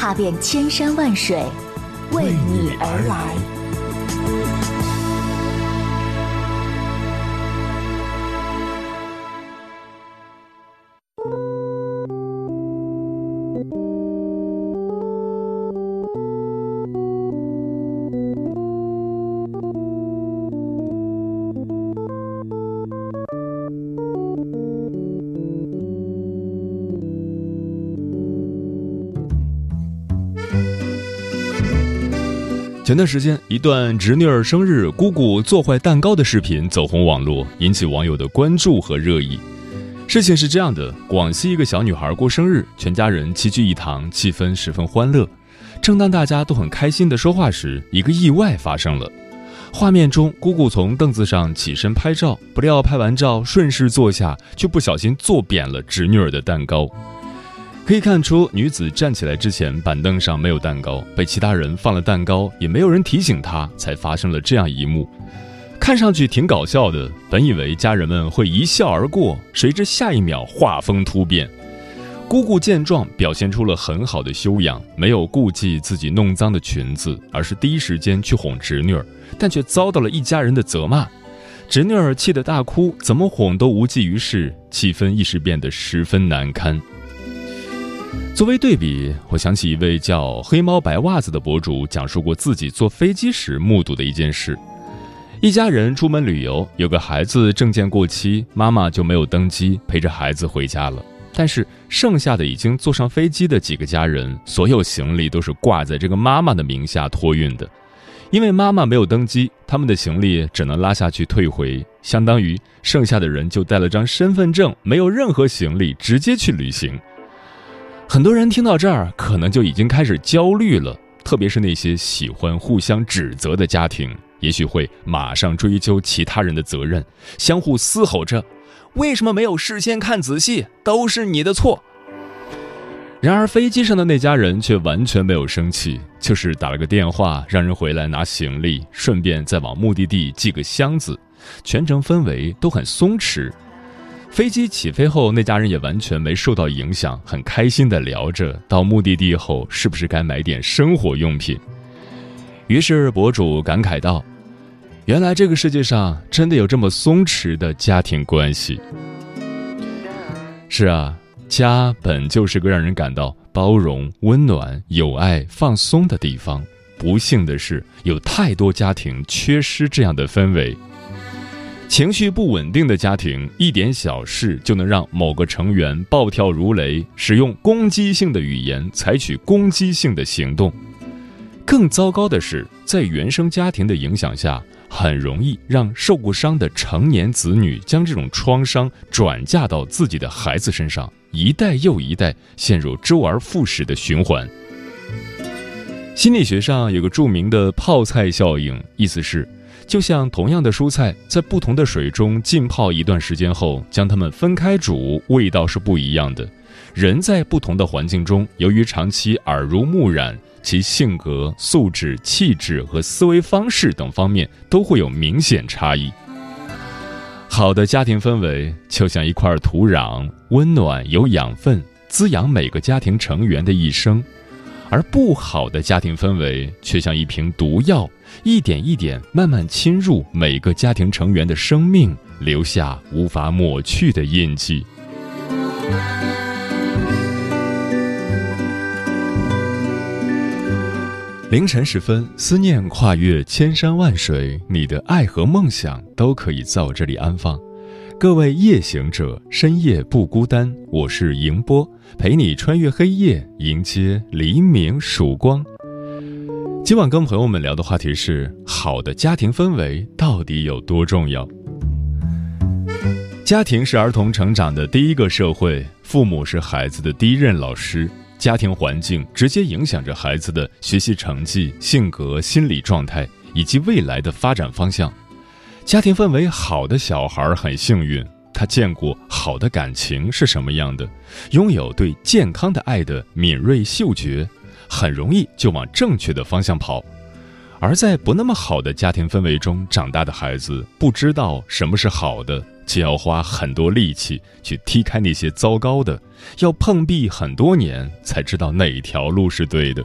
踏遍千山万水，为你而来。前段时间，一段侄女儿生日，姑姑做坏蛋糕的视频走红网络，引起网友的关注和热议。事情是这样的：广西一个小女孩过生日，全家人齐聚一堂，气氛十分欢乐。正当大家都很开心的说话时，一个意外发生了。画面中，姑姑从凳子上起身拍照，不料拍完照顺势坐下，却不小心坐扁了侄女儿的蛋糕。可以看出，女子站起来之前，板凳上没有蛋糕，被其他人放了蛋糕，也没有人提醒她，才发生了这样一幕。看上去挺搞笑的，本以为家人们会一笑而过，谁知下一秒画风突变。姑姑见状，表现出了很好的修养，没有顾忌自己弄脏的裙子，而是第一时间去哄侄女儿，但却遭到了一家人的责骂。侄女儿气得大哭，怎么哄都无济于事，气氛一时变得十分难堪。作为对比，我想起一位叫“黑猫白袜子”的博主讲述过自己坐飞机时目睹的一件事：一家人出门旅游，有个孩子证件过期，妈妈就没有登机，陪着孩子回家了。但是剩下的已经坐上飞机的几个家人，所有行李都是挂在这个妈妈的名下托运的。因为妈妈没有登机，他们的行李只能拉下去退回，相当于剩下的人就带了张身份证，没有任何行李，直接去旅行。很多人听到这儿，可能就已经开始焦虑了，特别是那些喜欢互相指责的家庭，也许会马上追究其他人的责任，相互嘶吼着：“为什么没有事先看仔细？都是你的错。”然而，飞机上的那家人却完全没有生气，就是打了个电话，让人回来拿行李，顺便再往目的地寄个箱子，全程氛围都很松弛。飞机起飞后，那家人也完全没受到影响，很开心地聊着到目的地后是不是该买点生活用品。于是博主感慨道：“原来这个世界上真的有这么松弛的家庭关系。”是啊，家本就是个让人感到包容、温暖、有爱、放松的地方。不幸的是，有太多家庭缺失这样的氛围。情绪不稳定的家庭，一点小事就能让某个成员暴跳如雷，使用攻击性的语言，采取攻击性的行动。更糟糕的是，在原生家庭的影响下，很容易让受过伤的成年子女将这种创伤转嫁到自己的孩子身上，一代又一代陷入周而复始的循环。心理学上有个著名的泡菜效应，意思是。就像同样的蔬菜，在不同的水中浸泡一段时间后，将它们分开煮，味道是不一样的。人在不同的环境中，由于长期耳濡目染，其性格、素质、气质和思维方式等方面都会有明显差异。好的家庭氛围就像一块土壤，温暖有养分，滋养每个家庭成员的一生；而不好的家庭氛围却像一瓶毒药。一点一点慢慢侵入每个家庭成员的生命，留下无法抹去的印记。凌晨时分，思念跨越千山万水，你的爱和梦想都可以在我这里安放。各位夜行者，深夜不孤单，我是迎波，陪你穿越黑夜，迎接黎明曙光。今晚跟朋友们聊的话题是：好的家庭氛围到底有多重要？家庭是儿童成长的第一个社会，父母是孩子的第一任老师。家庭环境直接影响着孩子的学习成绩、性格、心理状态以及未来的发展方向。家庭氛围好的小孩很幸运，他见过好的感情是什么样的，拥有对健康的爱的敏锐嗅觉，很容易就往正确的方向跑。而在不那么好的家庭氛围中长大的孩子，不知道什么是好的。就要花很多力气去踢开那些糟糕的，要碰壁很多年才知道哪条路是对的。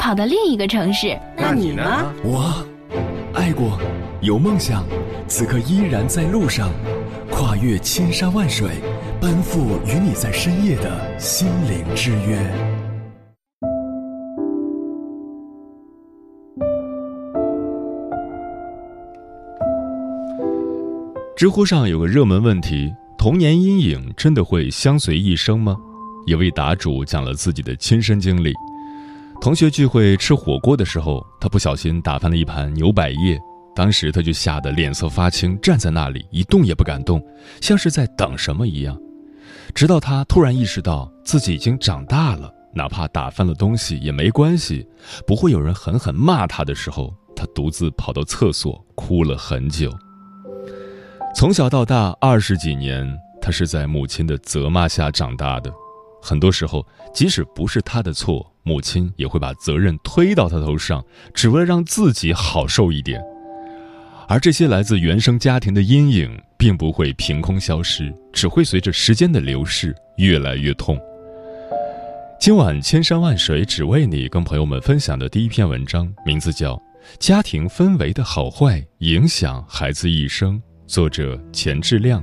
跑到另一个城市，那你呢？我。爱过，有梦想，此刻依然在路上，跨越千山万水，奔赴与你在深夜的心灵之约。知乎上有个热门问题：童年阴影真的会相随一生吗？一位答主讲了自己的亲身经历。同学聚会吃火锅的时候，他不小心打翻了一盘牛百叶，当时他就吓得脸色发青，站在那里一动也不敢动，像是在等什么一样。直到他突然意识到自己已经长大了，哪怕打翻了东西也没关系，不会有人狠狠骂他的时候，他独自跑到厕所哭了很久。从小到大二十几年，他是在母亲的责骂下长大的，很多时候即使不是他的错。母亲也会把责任推到他头上，只为了让自己好受一点。而这些来自原生家庭的阴影，并不会凭空消失，只会随着时间的流逝越来越痛。今晚千山万水只为你，跟朋友们分享的第一篇文章，名字叫《家庭氛围的好坏影响孩子一生》，作者钱志亮。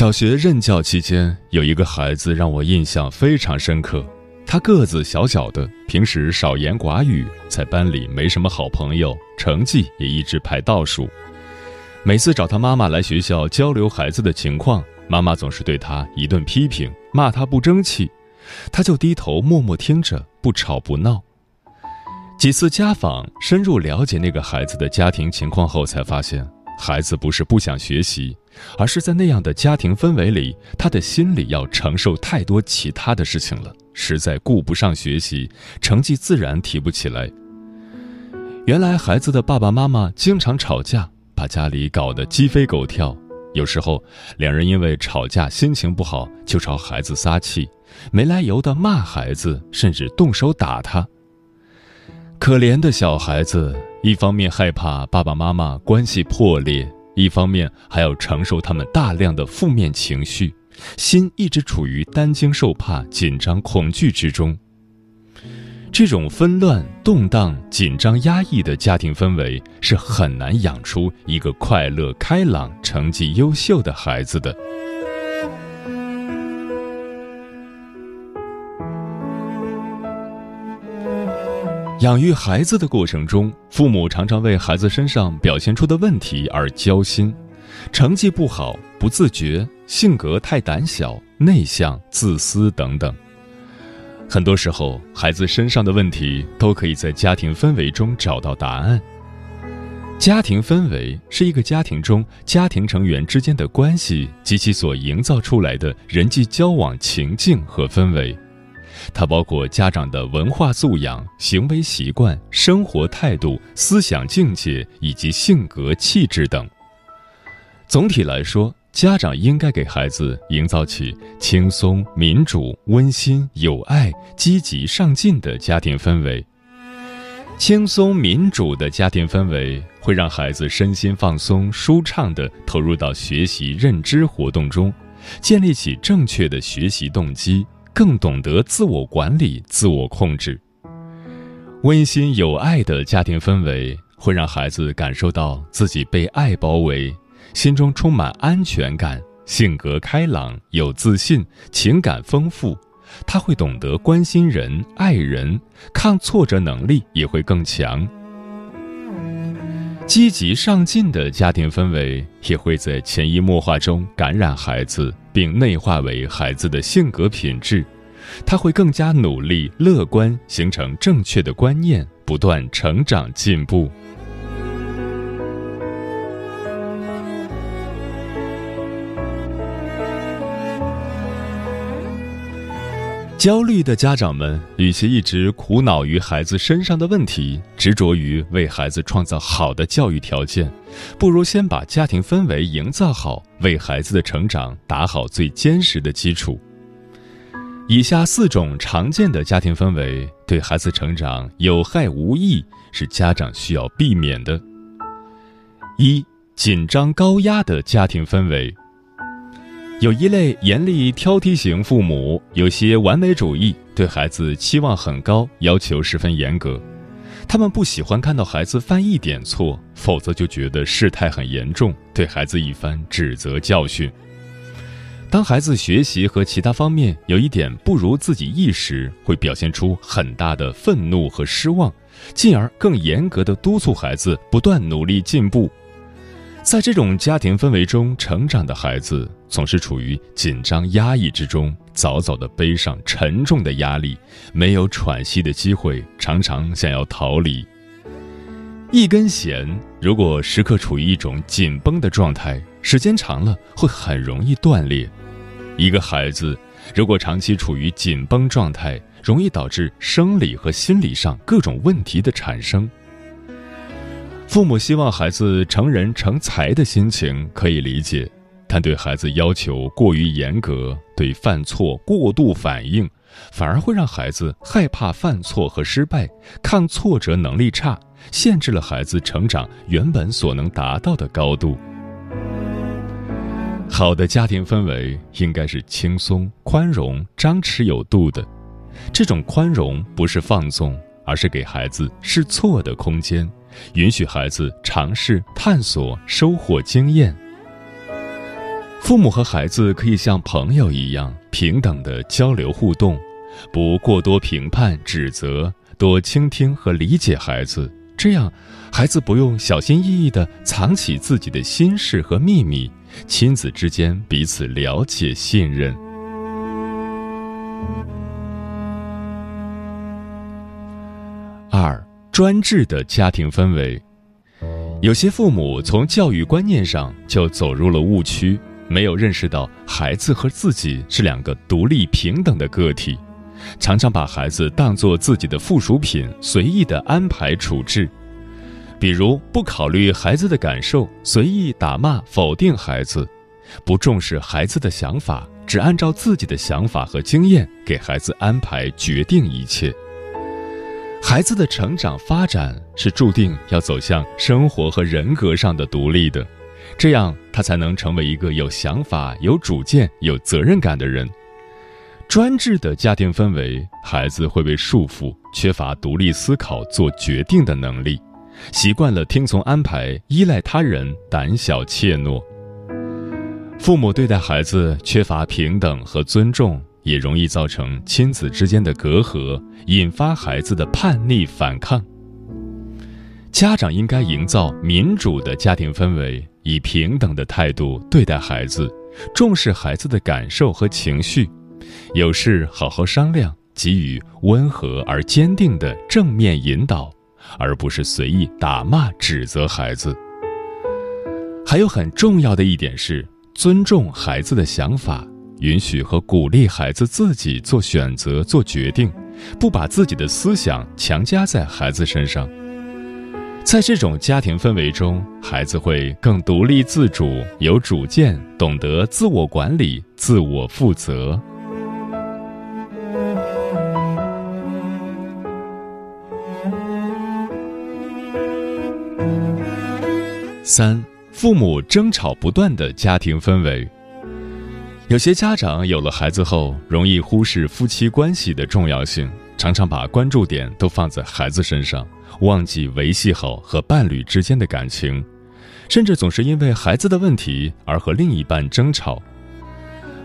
小学任教期间，有一个孩子让我印象非常深刻。他个子小小的，平时少言寡语，在班里没什么好朋友，成绩也一直排倒数。每次找他妈妈来学校交流孩子的情况，妈妈总是对他一顿批评，骂他不争气，他就低头默默听着，不吵不闹。几次家访，深入了解那个孩子的家庭情况后，才发现。孩子不是不想学习，而是在那样的家庭氛围里，他的心里要承受太多其他的事情了，实在顾不上学习，成绩自然提不起来。原来孩子的爸爸妈妈经常吵架，把家里搞得鸡飞狗跳。有时候两人因为吵架心情不好，就朝孩子撒气，没来由的骂孩子，甚至动手打他。可怜的小孩子。一方面害怕爸爸妈妈关系破裂，一方面还要承受他们大量的负面情绪，心一直处于担惊受怕、紧张恐惧之中。这种纷乱、动荡、紧张、压抑的家庭氛围，是很难养出一个快乐、开朗、成绩优秀的孩子的。养育孩子的过程中，父母常常为孩子身上表现出的问题而焦心：成绩不好、不自觉、性格太胆小、内向、自私等等。很多时候，孩子身上的问题都可以在家庭氛围中找到答案。家庭氛围是一个家庭中家庭成员之间的关系及其所营造出来的人际交往情境和氛围。它包括家长的文化素养、行为习惯、生活态度、思想境界以及性格气质等。总体来说，家长应该给孩子营造起轻松、民主、温馨、有爱、积极上进的家庭氛围。轻松民主的家庭氛围会让孩子身心放松、舒畅地投入到学习认知活动中，建立起正确的学习动机，更懂得自我管理、自我控制。温馨有爱的家庭氛围会让孩子感受到自己被爱包围，心中充满安全感，性格开朗、有自信，情感丰富。他会懂得关心人、爱人，抗挫折能力也会更强。积极上进的家庭氛围也会在潜移默化中感染孩子，并内化为孩子的性格品质。他会更加努力、乐观，形成正确的观念，不断成长进步。焦虑的家长们，与其一直苦恼于孩子身上的问题，执着于为孩子创造好的教育条件，不如先把家庭氛围营造好，为孩子的成长打好最坚实的基础。以下四种常见的家庭氛围对孩子成长有害无益，是家长需要避免的。一、紧张高压的家庭氛围。有一类严厉挑剔型父母，有些完美主义，对孩子期望很高，要求十分严格。他们不喜欢看到孩子犯一点错，否则就觉得事态很严重，对孩子一番指责教训。当孩子学习和其他方面有一点不如自己意时，会表现出很大的愤怒和失望，进而更严格的督促孩子不断努力进步。在这种家庭氛围中成长的孩子，总是处于紧张压抑之中，早早的背上沉重的压力，没有喘息的机会，常常想要逃离。一根弦如果时刻处于一种紧绷的状态，时间长了会很容易断裂。一个孩子如果长期处于紧绷状态，容易导致生理和心理上各种问题的产生。父母希望孩子成人成才的心情可以理解，但对孩子要求过于严格，对犯错过度反应，反而会让孩子害怕犯错和失败，抗挫折能力差，限制了孩子成长原本所能达到的高度。好的家庭氛围应该是轻松、宽容、张弛有度的，这种宽容不是放纵，而是给孩子试错的空间。允许孩子尝试、探索、收获经验。父母和孩子可以像朋友一样平等的交流互动，不过多评判、指责，多倾听和理解孩子。这样，孩子不用小心翼翼地藏起自己的心事和秘密，亲子之间彼此了解、信任。二。专制的家庭氛围，有些父母从教育观念上就走入了误区，没有认识到孩子和自己是两个独立平等的个体，常常把孩子当作自己的附属品，随意的安排处置，比如不考虑孩子的感受，随意打骂否定孩子，不重视孩子的想法，只按照自己的想法和经验给孩子安排决定一切。孩子的成长发展是注定要走向生活和人格上的独立的，这样他才能成为一个有想法、有主见、有责任感的人。专制的家庭氛围，孩子会被束缚，缺乏独立思考、做决定的能力，习惯了听从安排、依赖他人、胆小怯懦。父母对待孩子缺乏平等和尊重。也容易造成亲子之间的隔阂，引发孩子的叛逆反抗。家长应该营造民主的家庭氛围，以平等的态度对待孩子，重视孩子的感受和情绪，有事好好商量，给予温和而坚定的正面引导，而不是随意打骂指责孩子。还有很重要的一点是，尊重孩子的想法。允许和鼓励孩子自己做选择、做决定，不把自己的思想强加在孩子身上。在这种家庭氛围中，孩子会更独立自主、有主见，懂得自我管理、自我负责。三、父母争吵不断的家庭氛围。有些家长有了孩子后，容易忽视夫妻关系的重要性，常常把关注点都放在孩子身上，忘记维系好和伴侣之间的感情，甚至总是因为孩子的问题而和另一半争吵。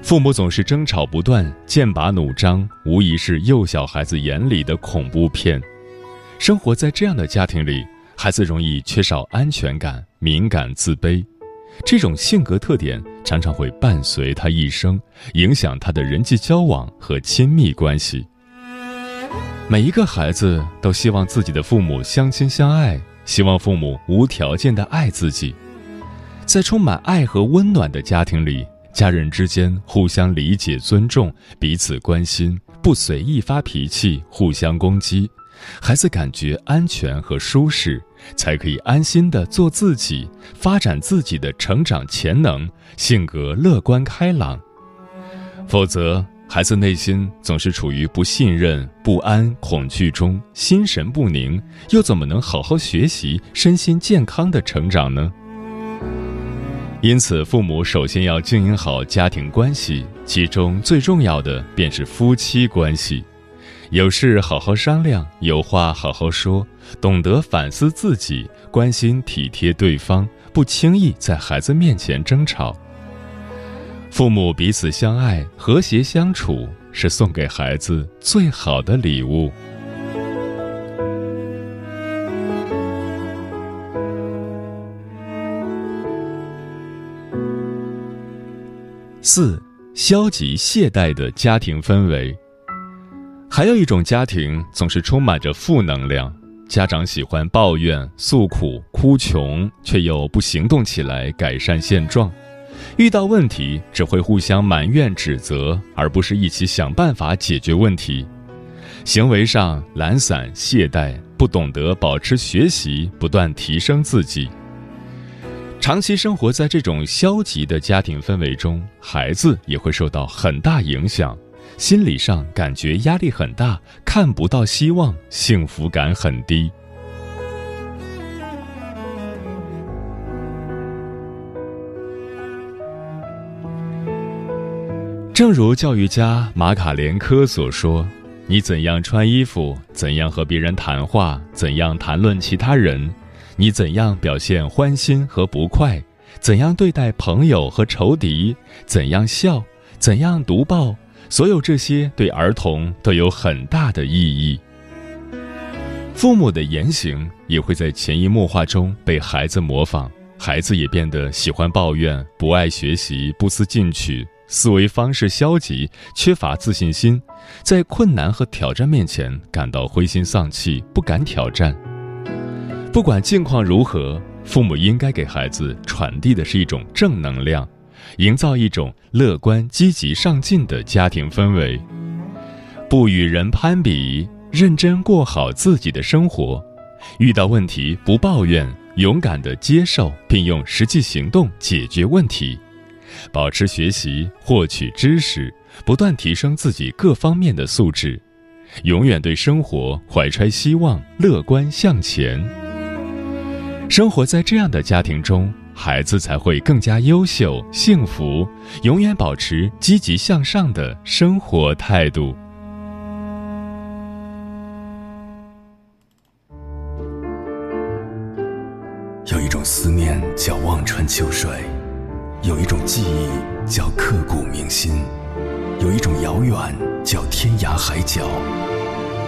父母总是争吵不断，剑拔弩张，无疑是幼小孩子眼里的恐怖片。生活在这样的家庭里，孩子容易缺少安全感，敏感自卑。这种性格特点常常会伴随他一生，影响他的人际交往和亲密关系。每一个孩子都希望自己的父母相亲相爱，希望父母无条件的爱自己。在充满爱和温暖的家庭里，家人之间互相理解、尊重，彼此关心，不随意发脾气、互相攻击，孩子感觉安全和舒适。才可以安心的做自己，发展自己的成长潜能，性格乐观开朗。否则，孩子内心总是处于不信任、不安、恐惧中，心神不宁，又怎么能好好学习、身心健康的成长呢？因此，父母首先要经营好家庭关系，其中最重要的便是夫妻关系。有事好好商量，有话好好说，懂得反思自己，关心体贴对方，不轻易在孩子面前争吵。父母彼此相爱、和谐相处，是送给孩子最好的礼物。四、消极懈怠的家庭氛围。还有一种家庭总是充满着负能量，家长喜欢抱怨、诉苦、哭穷，却又不行动起来改善现状。遇到问题只会互相埋怨指责，而不是一起想办法解决问题。行为上懒散懈怠，不懂得保持学习，不断提升自己。长期生活在这种消极的家庭氛围中，孩子也会受到很大影响。心理上感觉压力很大，看不到希望，幸福感很低。正如教育家马卡连科所说：“你怎样穿衣服，怎样和别人谈话，怎样谈论其他人，你怎样表现欢心和不快，怎样对待朋友和仇敌，怎样笑，怎样读报。”所有这些对儿童都有很大的意义。父母的言行也会在潜移默化中被孩子模仿，孩子也变得喜欢抱怨、不爱学习、不思进取，思维方式消极，缺乏自信心，在困难和挑战面前感到灰心丧气，不敢挑战。不管境况如何，父母应该给孩子传递的是一种正能量。营造一种乐观、积极、上进的家庭氛围，不与人攀比，认真过好自己的生活。遇到问题不抱怨，勇敢地接受，并用实际行动解决问题。保持学习，获取知识，不断提升自己各方面的素质。永远对生活怀揣希望，乐观向前。生活在这样的家庭中。孩子才会更加优秀、幸福，永远保持积极向上的生活态度。有一种思念叫望穿秋水，有一种记忆叫刻骨铭心，有一种遥远叫天涯海角，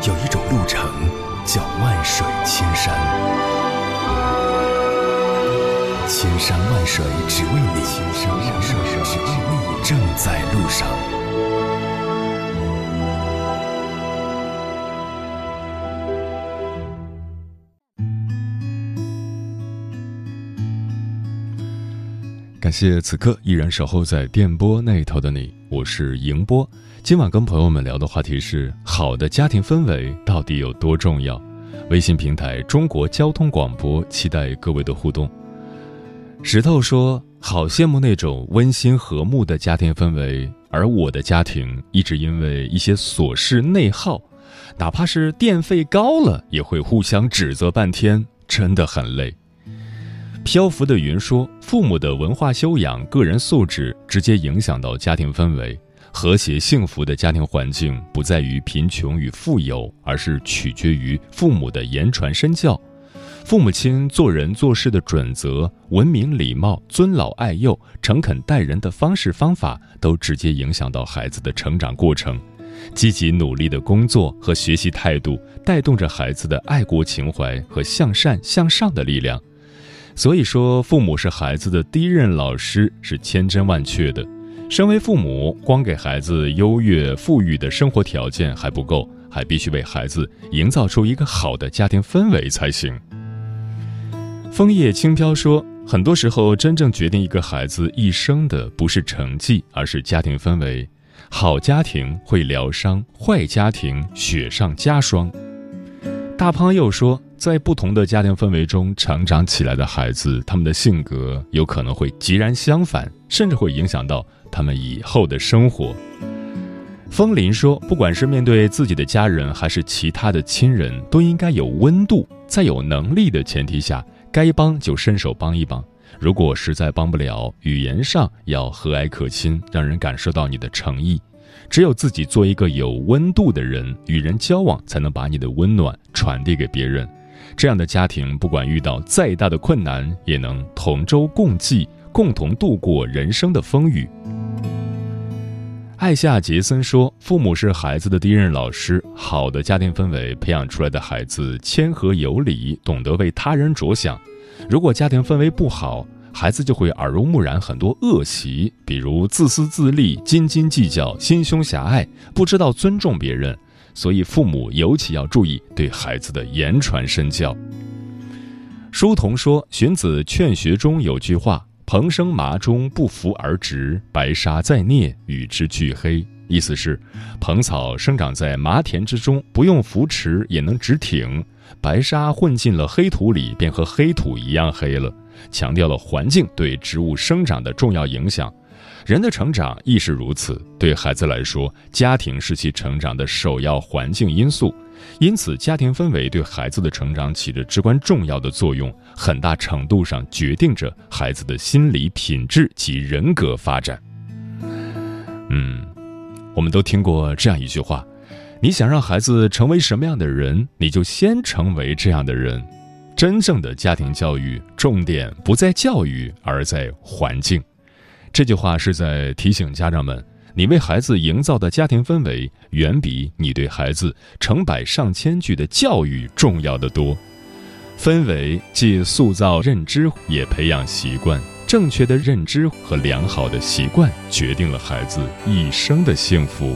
有一种路程叫万水千山。千山万水只为你，千山万水只为你，正在路上。感谢此刻依然守候在电波那头的你，我是迎波。今晚跟朋友们聊的话题是：好的家庭氛围到底有多重要？微信平台中国交通广播，期待各位的互动。石头说：“好羡慕那种温馨和睦的家庭氛围，而我的家庭一直因为一些琐事内耗，哪怕是电费高了，也会互相指责半天，真的很累。”漂浮的云说：“父母的文化修养、个人素质直接影响到家庭氛围。和谐幸福的家庭环境不在于贫穷与富有，而是取决于父母的言传身教。父母亲做人做事的准则、文明礼貌、尊老爱幼、诚恳待人的方式方法，都直接影响到孩子的成长过程。积极努力的工作和学习态度，带动着孩子的爱国情怀和向善向上的力量。”所以说，父母是孩子的第一任老师是千真万确的。身为父母，光给孩子优越富裕的生活条件还不够，还必须为孩子营造出一个好的家庭氛围才行。枫叶轻飘说，很多时候，真正决定一个孩子一生的不是成绩，而是家庭氛围。好家庭会疗伤，坏家庭雪上加霜。大胖又说。在不同的家庭氛围中成长起来的孩子，他们的性格有可能会截然相反，甚至会影响到他们以后的生活。风林说：“不管是面对自己的家人，还是其他的亲人，都应该有温度，在有能力的前提下，该帮就伸手帮一帮。如果实在帮不了，语言上要和蔼可亲，让人感受到你的诚意。”只有自己做一个有温度的人，与人交往才能把你的温暖传递给别人。这样的家庭，不管遇到再大的困难，也能同舟共济，共同度过人生的风雨。艾夏杰森说：“父母是孩子的第一任老师，好的家庭氛围培养出来的孩子谦和有礼，懂得为他人着想。如果家庭氛围不好，孩子就会耳濡目染很多恶习，比如自私自利、斤斤计较、心胸狭隘，不知道尊重别人。”所以，父母尤其要注意对孩子的言传身教。书童说，《荀子·劝学》中有句话：“蓬生麻中，不扶而直；白沙在涅，与之俱黑。”意思是，蓬草生长在麻田之中，不用扶持也能直挺；白沙混进了黑土里，便和黑土一样黑了。强调了环境对植物生长的重要影响。人的成长亦是如此。对孩子来说，家庭是其成长的首要环境因素，因此家庭氛围对孩子的成长起着至关重要的作用，很大程度上决定着孩子的心理品质及人格发展。嗯，我们都听过这样一句话：你想让孩子成为什么样的人，你就先成为这样的人。真正的家庭教育重点不在教育，而在环境。这句话是在提醒家长们：你为孩子营造的家庭氛围，远比你对孩子成百上千句的教育重要的多。氛围既塑造认知，也培养习惯。正确的认知和良好的习惯，决定了孩子一生的幸福。